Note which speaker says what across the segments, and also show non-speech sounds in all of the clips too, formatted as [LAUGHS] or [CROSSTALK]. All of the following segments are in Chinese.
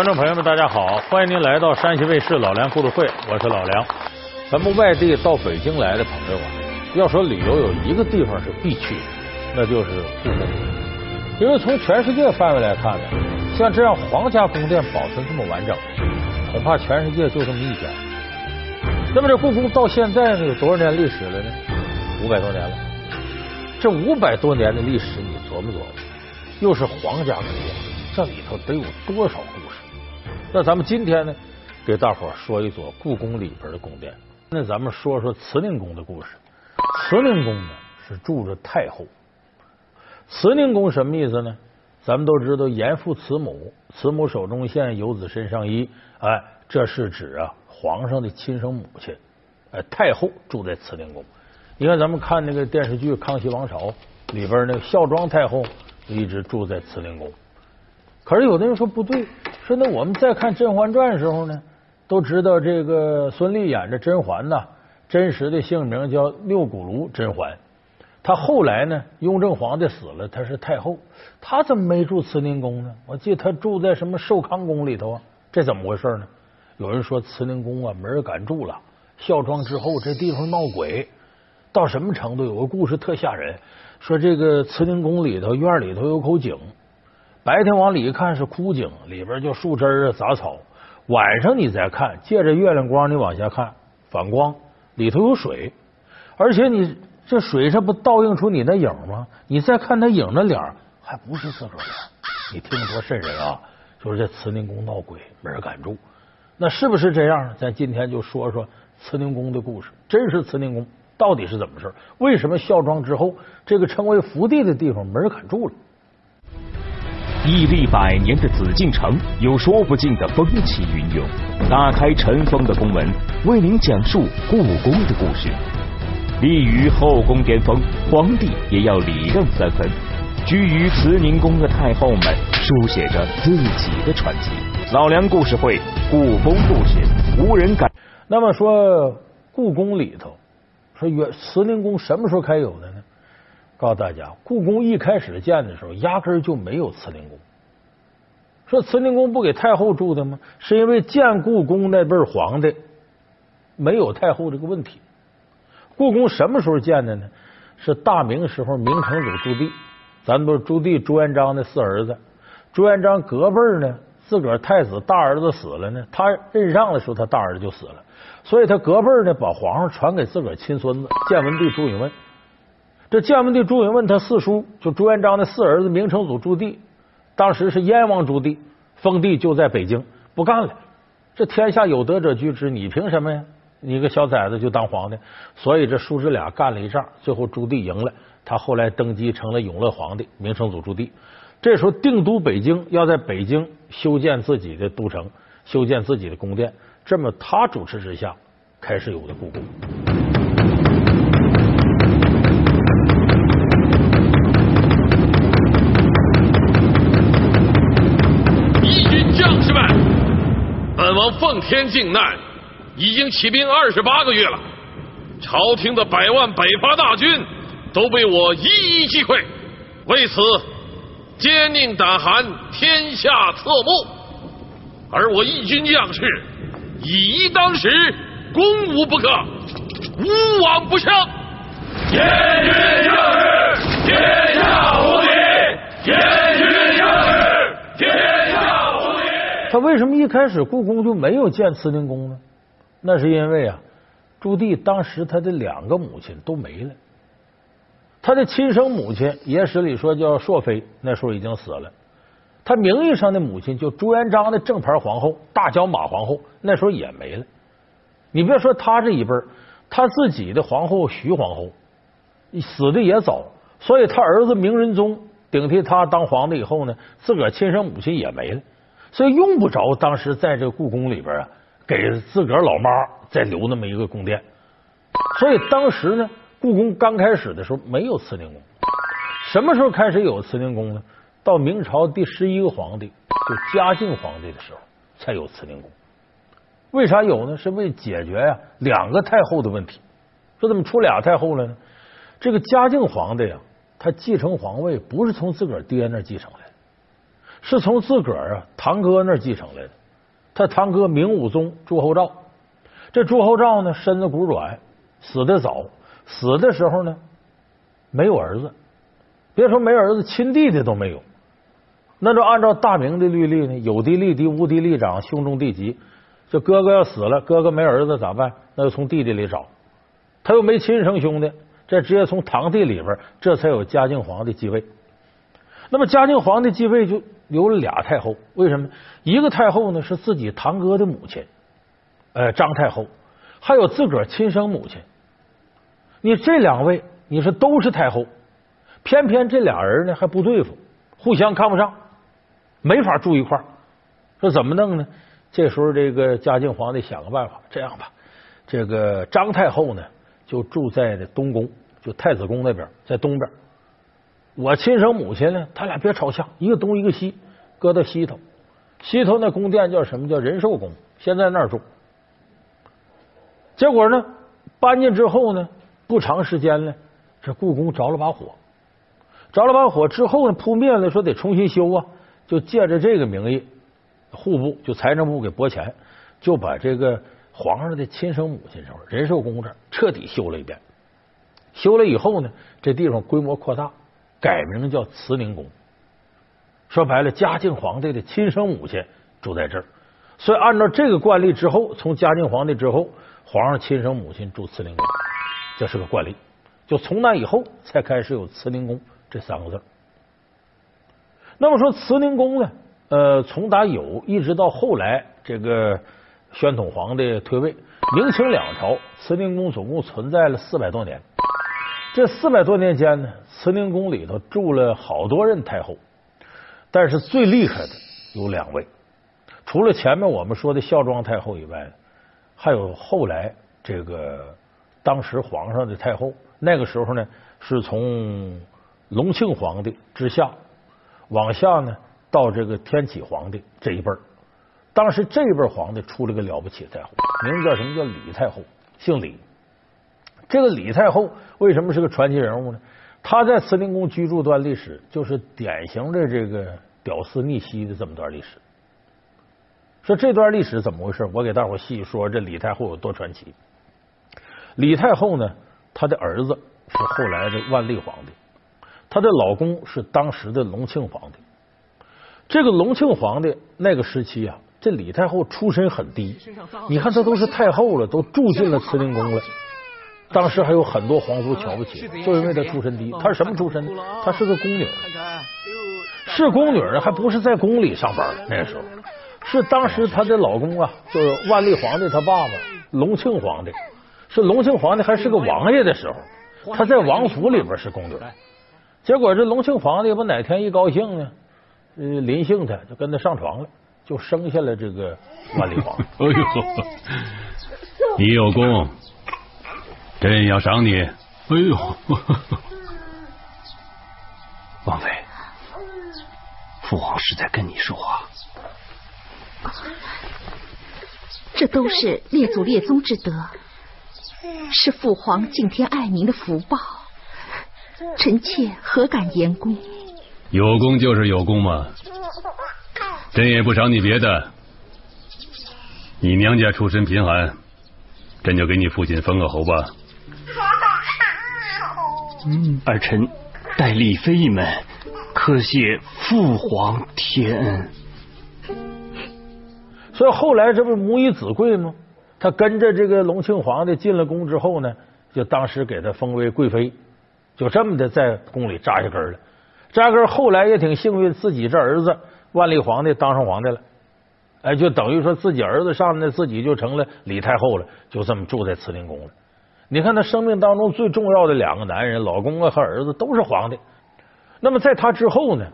Speaker 1: 观众朋友们，大家好！欢迎您来到山西卫视老梁故事会，我是老梁。咱们外地到北京来的朋友啊，要说旅游有一个地方是必去的，那就是故宫。因为从全世界范围来看呢，像这样皇家宫殿保存这么完整，恐怕全世界就这么一家。那么这故宫到现在呢，有多少年历史了呢？五百多年了。这五百多年的历史，你琢磨琢磨，又是皇家宫殿，这里头得有多少故事？那咱们今天呢，给大伙说一说故宫里边的宫殿。那咱们说说慈宁宫的故事。慈宁宫呢是住着太后。慈宁宫什么意思呢？咱们都知道严父慈母，慈母手中线，游子身上衣。哎，这是指啊皇上的亲生母亲。哎，太后住在慈宁宫。你看咱们看那个电视剧《康熙王朝》里边那个孝庄太后一直住在慈宁宫。可是有的人说不对。说那我们再看《甄嬛传》的时候呢，都知道这个孙俪演的甄嬛呐，真实的姓名叫六古炉甄嬛。她后来呢，雍正皇帝死了，她是太后，她怎么没住慈宁宫呢？我记得她住在什么寿康宫里头啊？这怎么回事呢？有人说慈宁宫啊没人敢住了，孝庄之后这地方闹鬼，到什么程度？有个故事特吓人，说这个慈宁宫里头院里头有口井。白天往里一看是枯井，里边就树枝啊、杂草。晚上你再看，借着月亮光你往下看，反光里头有水，而且你这水上不倒映出你那影吗？你再看那影的脸，还不是自个儿。你听多瘆人啊！就是这慈宁宫闹鬼，没人敢住。那是不是这样？咱今天就说说慈宁宫的故事。真实慈宁宫到底是怎么回事？为什么孝庄之后，这个称为福地的地方没人敢住了？
Speaker 2: 屹立百年的紫禁城有说不尽的风起云涌，打开尘封的宫门，为您讲述故宫的故事。立于后宫巅峰，皇帝也要礼让三分。居于慈宁宫的太后们，书写着自己的传奇。老梁故事会，故宫故事，无人敢。
Speaker 1: 那么说，故宫里头，说原慈宁宫什么时候开有的呢？告诉大家，故宫一开始建的时候，压根儿就没有慈宁宫。说慈宁宫不给太后住的吗？是因为建故宫那辈皇帝没有太后这个问题。故宫什么时候建的呢？是大明时候明成祖朱棣，咱不是朱棣朱元璋的四儿子。朱元璋隔辈呢，自个儿太子大儿子死了呢，他任上的时候，他大儿子就死了，所以他隔辈呢，把皇上传给自个儿亲孙子建文帝朱允炆。这建文帝朱允炆他四叔，就朱元璋的四儿子明成祖朱棣，当时是燕王朱棣，封地就在北京，不干了。这天下有德者居之，你凭什么呀？你个小崽子就当皇帝？所以这叔侄俩干了一仗，最后朱棣赢了，他后来登基成了永乐皇帝，明成祖朱棣。这时候定都北京，要在北京修建自己的都城，修建自己的宫殿。这么他主持之下，开始有的故宫。
Speaker 3: 奉天靖难，已经起兵二十八个月了。朝廷的百万北伐大军都被我一一击溃，为此坚定胆寒，天下侧目。而我义军将士以一当十，攻无不克，无往不胜。
Speaker 4: 坚军将士，天下无敌。坚军将士，天。
Speaker 1: 他为什么一开始故宫就没有建慈宁宫呢？那是因为啊，朱棣当时他的两个母亲都没了，他的亲生母亲野史里说叫硕妃，那时候已经死了。他名义上的母亲就朱元璋的正牌皇后大脚马皇后，那时候也没了。你别说他这一辈他自己的皇后徐皇后死的也早，所以他儿子明仁宗顶替他当皇帝以后呢，自个儿亲生母亲也没了。所以用不着当时在这故宫里边啊，给自个儿老妈再留那么一个宫殿。所以当时呢，故宫刚开始的时候没有慈宁宫。什么时候开始有慈宁宫呢？到明朝第十一个皇帝，就嘉靖皇帝的时候才有慈宁宫。为啥有呢？是为解决呀两个太后的问题。说怎么出俩太后了呢？这个嘉靖皇帝啊，他继承皇位不是从自个儿爹那继承来的。是从自个儿啊堂哥那儿继承来的。他堂哥明武宗朱厚照，这朱厚照呢身子骨软，死的早，死的时候呢没有儿子，别说没儿子，亲弟弟都没有。那就按照大明的律例呢，有嫡立嫡，无嫡立长，兄终弟及。这哥哥要死了，哥哥没儿子咋办？那就从弟弟里找。他又没亲生兄弟，这直接从堂弟里边，这才有嘉靖皇帝继位。那么嘉靖皇帝继位就留了俩太后，为什么？一个太后呢是自己堂哥的母亲，呃，张太后，还有自个儿亲生母亲。你这两位，你说都是太后，偏偏这俩人呢还不对付，互相看不上。没法住一块儿，说怎么弄呢？这时候，这个嘉靖皇帝想个办法，这样吧，这个张太后呢就住在东宫，就太子宫那边，在东边。我亲生母亲呢，他俩别朝向，一个东一个西，搁到西头。西头那宫殿叫什么叫仁寿宫，先在那儿住。结果呢，搬进之后呢，不长时间呢，这故宫着了把火，着了把火之后呢，扑灭了，说得重新修啊。就借着这个名义，户部就财政部给拨钱，就把这个皇上的亲生母亲时候仁寿宫这彻底修了一遍。修了以后呢，这地方规模扩大，改名叫慈宁宫。说白了，嘉靖皇帝的亲生母亲住在这儿，所以按照这个惯例之后，从嘉靖皇帝之后，皇上亲生母亲住慈宁宫，这是个惯例。就从那以后才开始有慈宁宫这三个字。那么说慈宁宫呢？呃，从打有一直到后来，这个宣统皇帝退位，明清两朝，慈宁宫总共存在了四百多年。这四百多年间呢，慈宁宫里头住了好多任太后，但是最厉害的有两位，除了前面我们说的孝庄太后以外，还有后来这个当时皇上的太后。那个时候呢，是从隆庆皇帝之下。往下呢，到这个天启皇帝这一辈儿，当时这一辈皇帝出了个了不起的太后，名字叫什么？叫李太后，姓李。这个李太后为什么是个传奇人物呢？她在慈宁宫居住段历史，就是典型的这个屌丝逆袭的这么段历史。说这段历史怎么回事？我给大伙细说这李太后有多传奇。李太后呢，她的儿子是后来的万历皇帝。她的老公是当时的隆庆皇帝。这个隆庆皇帝那个时期啊，这李太后出身很低。你看，她都是太后了，都住进了慈宁宫了。当时还有很多皇族瞧不起，就因为她出身低。她是什么出身？她是个宫女。是宫女呢，还不是在宫里上班。那时候，是当时她的老公啊，就是万历皇帝他爸爸隆庆皇帝，是隆庆皇帝还是个王爷的时候，他在王府里边是宫女。结果这隆庆皇帝不哪天一高兴呢，呃，临幸他就跟他上床了，就生下了这个万历皇。[LAUGHS] 哎呦，
Speaker 4: 你有功，朕要赏你。哎呦，[LAUGHS]
Speaker 5: 王妃，父皇是在跟你说话。
Speaker 6: 这都是列祖列宗之德，是父皇敬天爱民的福报。臣妾何敢言功？
Speaker 4: 有功就是有功嘛，朕也不赏你别的。你娘家出身贫寒，朕就给你父亲封个侯吧。
Speaker 5: 嗯，儿臣代李妃一门，磕谢父皇天恩。
Speaker 1: 所以后来这不是母以子贵吗？他跟着这个隆庆皇帝进了宫之后呢，就当时给他封为贵妃。就这么的在宫里扎下根了，扎根后来也挺幸运，自己这儿子万历皇帝当上皇帝了，哎，就等于说自己儿子上来，自己就成了李太后了，就这么住在慈宁宫了。你看他生命当中最重要的两个男人，老公啊和儿子都是皇帝。那么在他之后呢，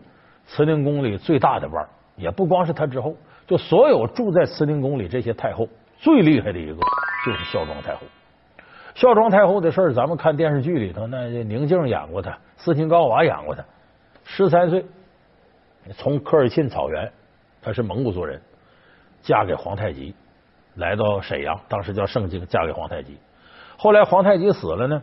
Speaker 1: 慈宁宫里最大的腕也不光是他之后，就所有住在慈宁宫里这些太后最厉害的一个就是孝庄太后。孝庄太后的事儿，咱们看电视剧里头，那宁静演过她，斯琴高娃演过她。十三岁从科尔沁草原，她是蒙古族人，嫁给皇太极，来到沈阳，当时叫盛京，嫁给皇太极。后来皇太极死了呢，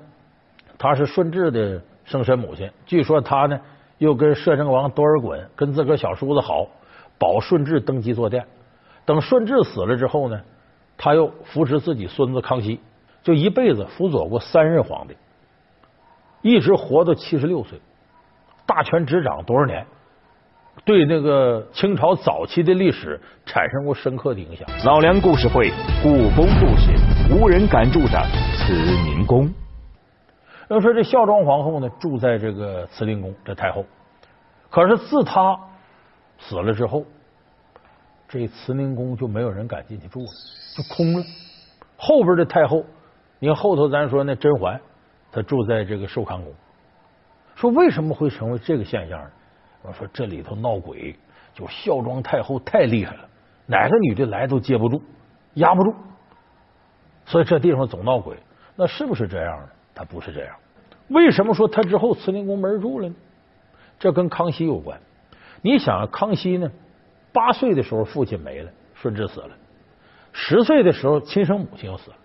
Speaker 1: 他是顺治的生身母亲。据说他呢，又跟摄政王多尔衮跟自个儿小叔子好，保顺治登基坐殿。等顺治死了之后呢，他又扶持自己孙子康熙，就一辈子辅佐过三任皇帝，一直活到七十六岁，大权执掌多少年，对那个清朝早期的历史产生过深刻的影响。
Speaker 2: 老梁故事会，故宫故事，无人敢住的慈宁宫。
Speaker 1: 要说这孝庄皇后呢，住在这个慈宁宫，这太后。可是自她死了之后，这慈宁宫就没有人敢进去住了，就空了。后边的太后，你看后头咱说那甄嬛，她住在这个寿康宫。说为什么会成为这个现象呢？我说这里头闹鬼，就孝庄太后太厉害了，哪个女的来都接不住，压不住，所以这地方总闹鬼。那是不是这样呢？他不是这样。为什么说他之后慈宁宫没人住了呢？这跟康熙有关。你想，康熙呢，八岁的时候父亲没了，顺治死了；十岁的时候亲生母亲又死了。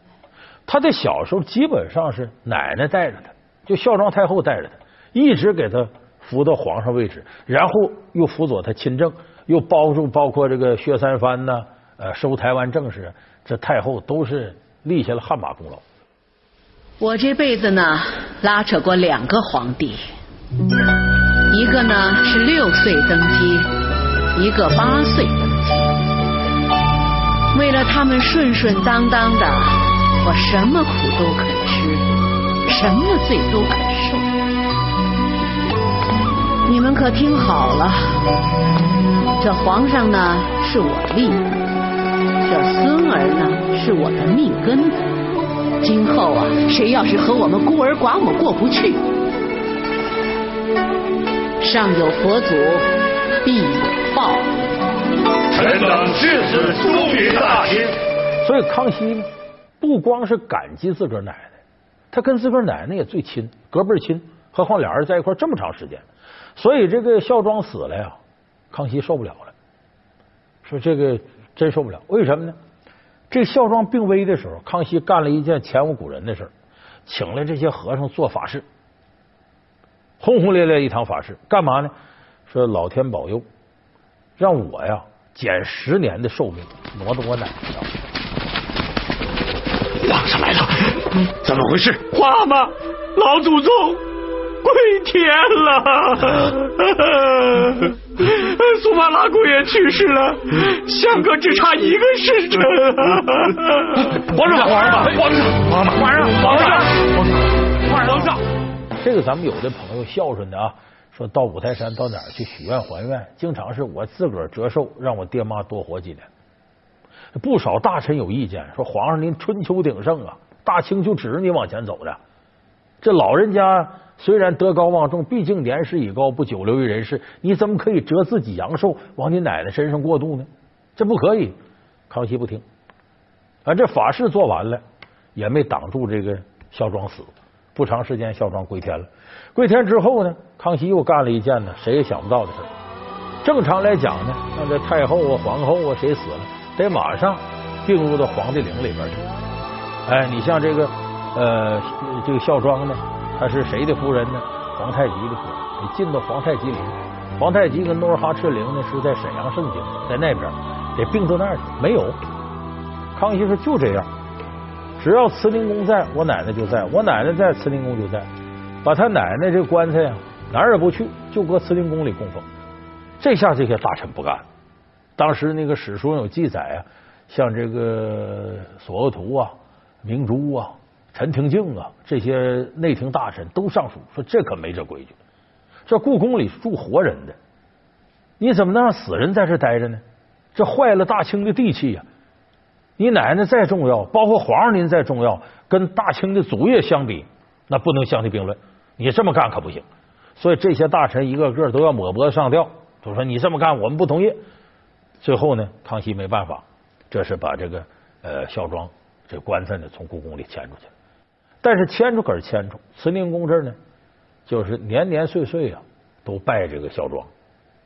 Speaker 1: 他的小时候基本上是奶奶带着他，就孝庄太后带着他，一直给他扶到皇上位置，然后又辅佐他亲政，又包住包括这个薛三藩呐，呃，收台湾政事，这太后都是立下了汗马功劳。
Speaker 7: 我这辈子呢，拉扯过两个皇帝，一个呢是六岁登基，一个八岁登基。为了他们顺顺当当的，我什么苦都肯吃，什么罪都肯受。你们可听好了，这皇上呢是我立的，这孙儿呢是我的命根子。今后啊，谁要是和我们孤儿寡母过不去，上有佛祖，必有报。
Speaker 8: 臣等誓死忠于大清。
Speaker 1: 所以康熙呢，不光是感激自个儿奶奶，他跟自个儿奶奶也最亲，隔辈亲。何况俩人在一块这么长时间，所以这个孝庄死了呀，康熙受不了了，说这个真受不了。为什么呢？这孝庄病危的时候，康熙干了一件前无古人的事儿，请了这些和尚做法事，轰轰烈烈一场法事，干嘛呢？说老天保佑，让我呀减十年的寿命，挪到我奶奶上。
Speaker 5: 皇上来了，
Speaker 8: 怎么回事？
Speaker 5: 阿妈，老祖宗归天了，[LAUGHS] [LAUGHS] 苏巴拉姑爷去世了，相隔只差一个时辰。[LAUGHS]
Speaker 8: 皇上，皇上，皇上，皇上，皇上，皇上，皇上。
Speaker 1: 这个咱们有的朋友孝顺的啊，说到五台山到哪儿去许愿还愿，经常是我自个儿折寿，让我爹妈多活几年。不少大臣有意见，说皇上您春秋鼎盛啊，大清就指着你往前走的。这老人家虽然德高望重，毕竟年事已高，不久留于人世，你怎么可以折自己阳寿往你奶奶身上过渡呢？这不可以。康熙不听，啊，这法事做完了，也没挡住这个孝庄死。不长时间，孝庄归天了。归天之后呢，康熙又干了一件呢，谁也想不到的事正常来讲呢，那这太后啊、皇后啊，谁死了，得马上并入到皇帝陵里边去。哎，你像这个呃，这个孝庄呢，她是谁的夫人呢？皇太极的夫人，得进到皇太极陵。皇太极跟努尔哈赤陵呢是在沈阳盛京，在那边，得并到那儿去。没有，康熙说就这样，只要慈宁宫在，我奶奶就在；我奶奶在，慈宁宫就在。把他奶奶这棺材呀，哪儿也不去，就搁慈宁宫里供奉。这下这些大臣不干了。当时那个史书上有记载啊，像这个索额图啊、明珠啊、陈廷敬啊这些内廷大臣都上书说，这可没这规矩。这故宫里住活人的，你怎么能让死人在这待着呢？这坏了大清的地气呀！你奶奶再重要，包括皇上您再重要，跟大清的祖业相比，那不能相提并论。你这么干可不行。所以这些大臣一个个都要抹脖子上吊，就说你这么干我们不同意。最后呢，康熙没办法，这是把这个呃孝庄这棺材呢从故宫里迁出去了。但是迁出可是迁出，慈宁宫这儿呢，就是年年岁岁啊都拜这个孝庄，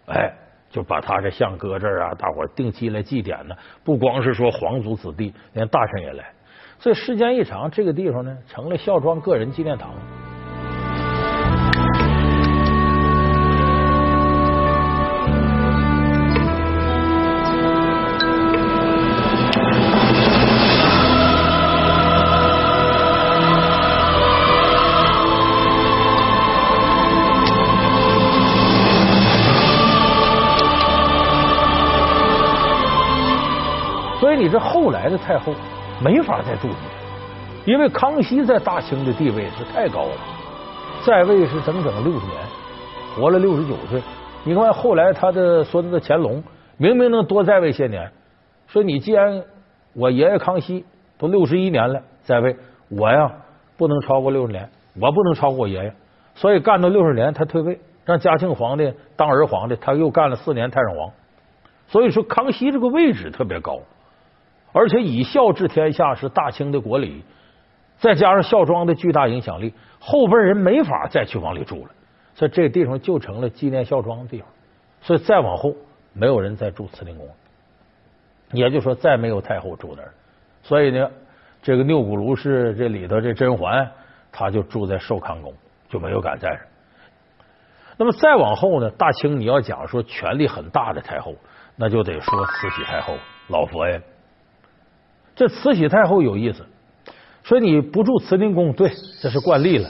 Speaker 1: 哎，就把他这像搁这儿啊，大伙儿定期来祭奠呢。不光是说皇族子弟，连大臣也来。所以时间一长，这个地方呢成了孝庄个人纪念堂。以你这后来的太后没法再住进去，因为康熙在大清的地位是太高了，在位是整整六十年，活了六十九岁。你看后来他的孙子乾隆明明能多在位些年，说你既然我爷爷康熙都六十一年了在位，我呀不能超过六十年，我不能超过我爷爷，所以干到六十年他退位，让嘉庆皇帝当儿皇帝，他又干了四年太上皇。所以说康熙这个位置特别高，而且以孝治天下是大清的国礼，再加上孝庄的巨大影响力，后辈人没法再去往里住了。所以这地方就成了纪念孝庄的地方，所以再往后没有人再住慈宁宫，也就说再没有太后住那儿。所以呢，这个钮钴禄氏这里头这甄嬛，她就住在寿康宫，就没有敢在这。那么再往后呢，大清你要讲说权力很大的太后，那就得说慈禧太后老佛爷。这慈禧太后有意思，说你不住慈宁宫，对，这是惯例了。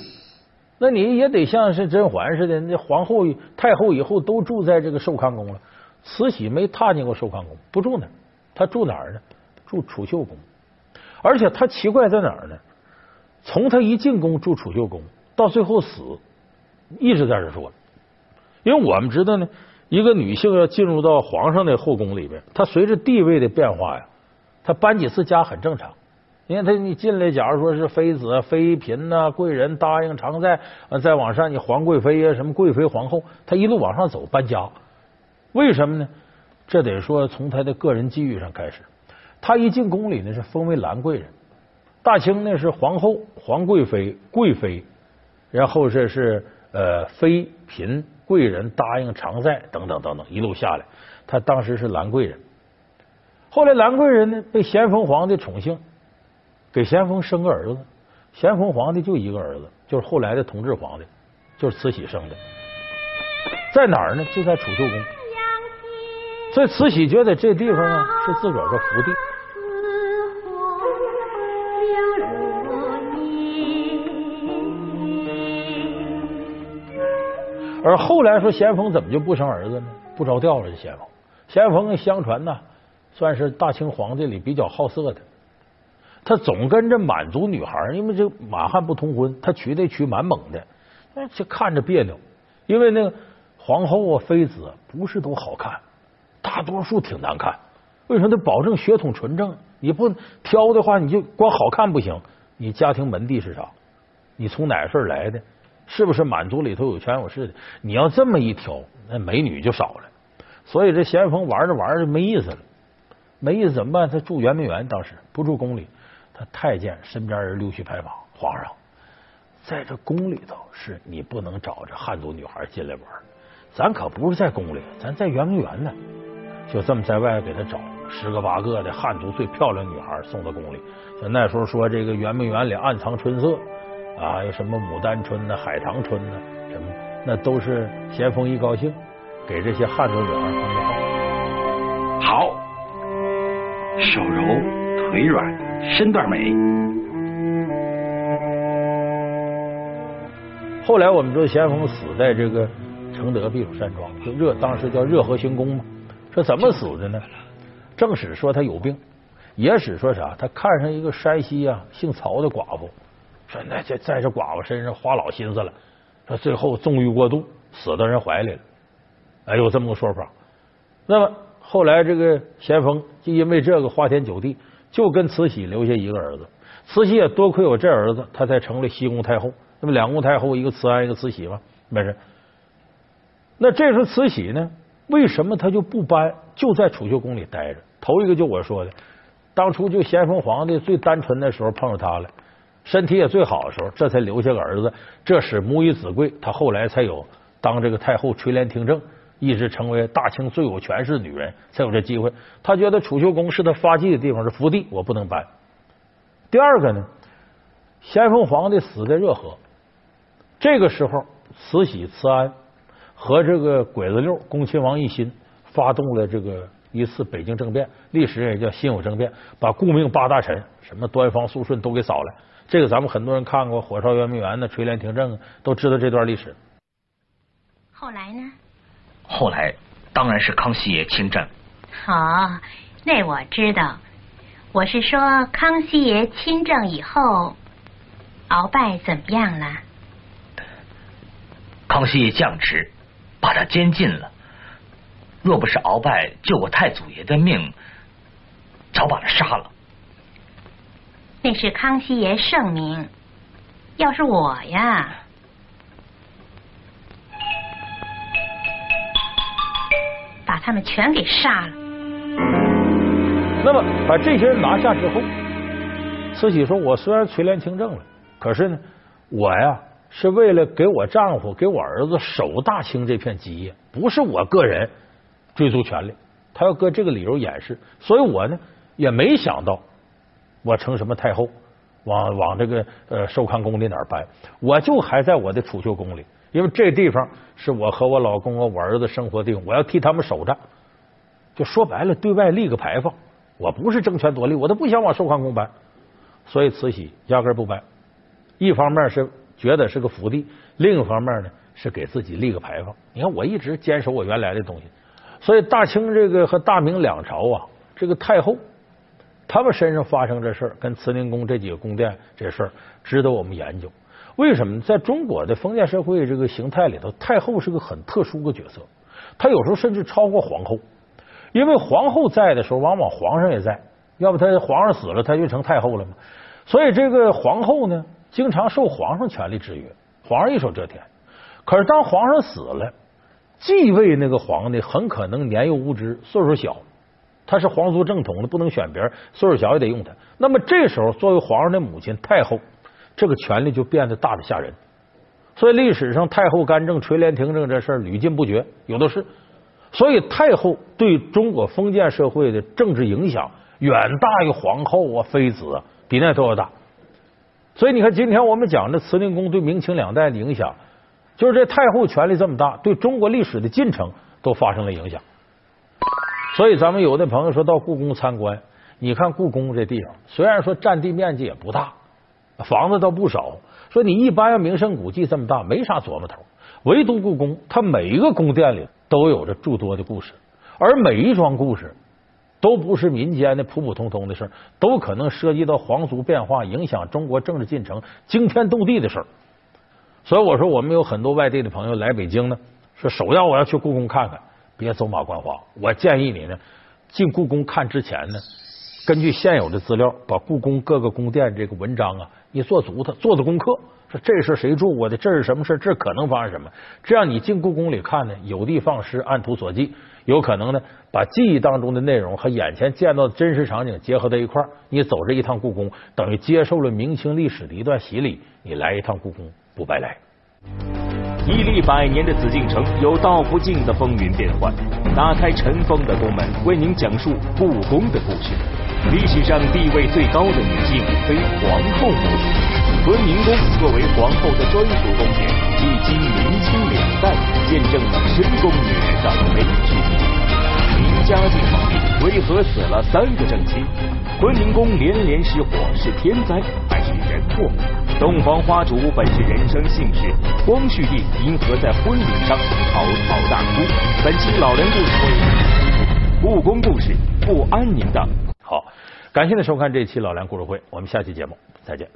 Speaker 1: 那你也得像是甄嬛似的，那皇后、太后以后都住在这个寿康宫了。慈禧没踏进过寿康宫，不住那，她住哪儿呢？住储秀宫。而且她奇怪在哪儿呢？从她一进宫住储秀宫，到最后死，一直在这住。因为我们知道呢，一个女性要进入到皇上的后宫里边，她随着地位的变化呀，他搬几次家很正常。因为他，你进来，假如说是妃子、妃嫔呐、贵人答应常在，再往上，你皇贵妃呀，什么贵妃、皇后，他一路往上走，搬家，为什么呢？这得说从他的个人机遇上开始。他一进宫里呢，是封为兰贵人。大清呢是皇后、皇贵妃、贵妃，然后这是呃妃嫔、贵人答应常在等等等等，一路下来，他当时是兰贵人。后来兰贵人呢被咸丰皇帝宠幸。给咸丰生个儿子，咸丰皇帝就一个儿子，就是后来的同治皇帝，就是慈禧生的，在哪儿呢？就在储秀宫。所以慈禧觉得这地方呢是自个儿的福地。而后来说咸丰怎么就不生儿子呢？不着调了，这咸丰。咸丰相传呢，算是大清皇帝里比较好色的。他总跟着满族女孩，因为这满汉不通婚，他娶得娶满蒙的，那这看着别扭。因为那个皇后啊、妃子不是都好看，大多数挺难看。为什么得保证血统纯正？你不挑的话，你就光好看不行。你家庭门第是啥？你从哪份来的？是不是满族里头有权有势的？你要这么一挑，那美女就少了。所以这咸丰玩着玩着没意思了，没意思怎么办？他住圆明园，当时不住宫里。他太监身边人溜须拍马，皇上在这宫里头是你不能找这汉族女孩进来玩，咱可不是在宫里，咱在圆明园呢。就这么在外给他找十个八个的汉族最漂亮女孩送到宫里。就那时候说这个圆明园里暗藏春色啊，有什么牡丹春呢、海棠春呢，什么那都是咸丰一高兴给这些汉族女孩封的
Speaker 5: 号。好，手柔。腿软，身段美。
Speaker 1: 后来我们知道咸丰死在这个承德避暑山庄，就热当时叫热河行宫嘛。说怎么死的呢？正史说他有病，野史说啥？他看上一个山西啊姓曹的寡妇，说那这在这寡妇身上花老心思了，说最后纵欲过度，死到人怀里了。哎，有这么个说法。那么后来这个咸丰就因为这个花天酒地。就跟慈禧留下一个儿子，慈禧也多亏有这儿子，她才成了西宫太后。那么两宫太后，一个慈安，一个慈禧嘛，没事。那这时候慈禧呢，为什么她就不搬，就在储秀宫里待着？头一个就我说的，当初就咸丰皇帝最单纯的时候碰上她了，身体也最好的时候，这才留下个儿子，这使母以子贵，她后来才有当这个太后垂帘听政。一直成为大清最有权势的女人，才有这机会。他觉得储秀宫是他发迹的地方，是福地，我不能搬。第二个呢，咸丰皇帝死在热河，这个时候，慈禧、慈安和这个鬼子六恭亲王奕欣发动了这个一次北京政变，历史也叫辛酉政变，把顾命八大臣什么端方、肃顺都给扫了。这个咱们很多人看过《火烧圆明园》的垂帘听政，都知道这段历史。
Speaker 9: 后来呢？
Speaker 5: 后来当然是康熙爷亲政。
Speaker 9: 好，那我知道，我是说，康熙爷亲政以后，鳌拜怎么样了？
Speaker 10: 康熙爷降职，把他监禁了。若不是鳌拜救我太祖爷的命，早把他杀了。
Speaker 9: 那是康熙爷圣明，要是我呀，他们全给杀了。
Speaker 1: 那么把这些人拿下之后，慈禧说：“我虽然垂帘听政了，可是呢，我呀是为了给我丈夫、给我儿子守大清这片基业，不是我个人追逐权力。他要搁这个理由掩饰，所以我呢也没想到。”我成什么太后，往往这个呃寿康宫里哪儿搬？我就还在我的储秀宫里，因为这地方是我和我老公和、我儿子生活的地方，我要替他们守着。就说白了，对外立个牌坊。我不是争权夺利，我都不想往寿康宫搬。所以慈禧压根不搬。一方面是觉得是个福地，另一方面呢是给自己立个牌坊。你看，我一直坚守我原来的东西。所以大清这个和大明两朝啊，这个太后。他们身上发生这事儿，跟慈宁宫这几个宫殿这事儿值得我们研究。为什么在中国的封建社会这个形态里头，太后是个很特殊的角色？她有时候甚至超过皇后，因为皇后在的时候，往往皇上也在，要不他皇上死了，他就成太后了嘛。所以这个皇后呢，经常受皇上权力制约，皇上一手遮天。可是当皇上死了，继位那个皇帝很可能年幼无知，岁数小。他是皇族正统的，不能选别人，岁数小也得用他。那么这时候，作为皇上的母亲太后，这个权力就变得大的吓人。所以历史上太后干政、垂帘听政这事儿屡禁不绝，有的是。所以太后对中国封建社会的政治影响远大于皇后啊、妃子啊，比那都要大。所以你看，今天我们讲的慈宁宫对明清两代的影响，就是这太后权力这么大，对中国历史的进程都发生了影响。所以，咱们有的朋友说到故宫参观，你看故宫这地方，虽然说占地面积也不大，房子倒不少。说你一般要名胜古迹这么大，没啥琢磨头。唯独故宫，它每一个宫殿里都有着诸多的故事，而每一桩故事都不是民间的普普通通的事都可能涉及到皇族变化，影响中国政治进程，惊天动地的事所以我说，我们有很多外地的朋友来北京呢，说首要我要去故宫看看。别走马观花，我建议你呢，进故宫看之前呢，根据现有的资料，把故宫各个宫殿这个文章啊，你做足它，做做功课。说这是谁住过的？这是什么事？这可能发生什么？这样你进故宫里看呢，有的放矢，按图索骥，有可能呢，把记忆当中的内容和眼前见到的真实场景结合在一块儿。你走这一趟故宫，等于接受了明清历史的一段洗礼。你来一趟故宫，不白来。
Speaker 2: 屹立百年的紫禁城有道不尽的风云变幻，打开尘封的宫门，为您讲述故宫的故事。历史上地位最高的女性非皇后莫属。坤宁宫作为皇后的专属宫殿，历经明清两代，见证了深宫女人的美之地。明嘉靖皇帝为何死了三个正妻？坤宁宫连连失火是天灾还是人祸？洞房花烛本是人生幸事，光绪帝因何在婚礼上嚎啕大哭？本期老梁故事会，故宫故事不安宁的。
Speaker 1: 感谢您收看这一期老梁故事会我们下期节目再见。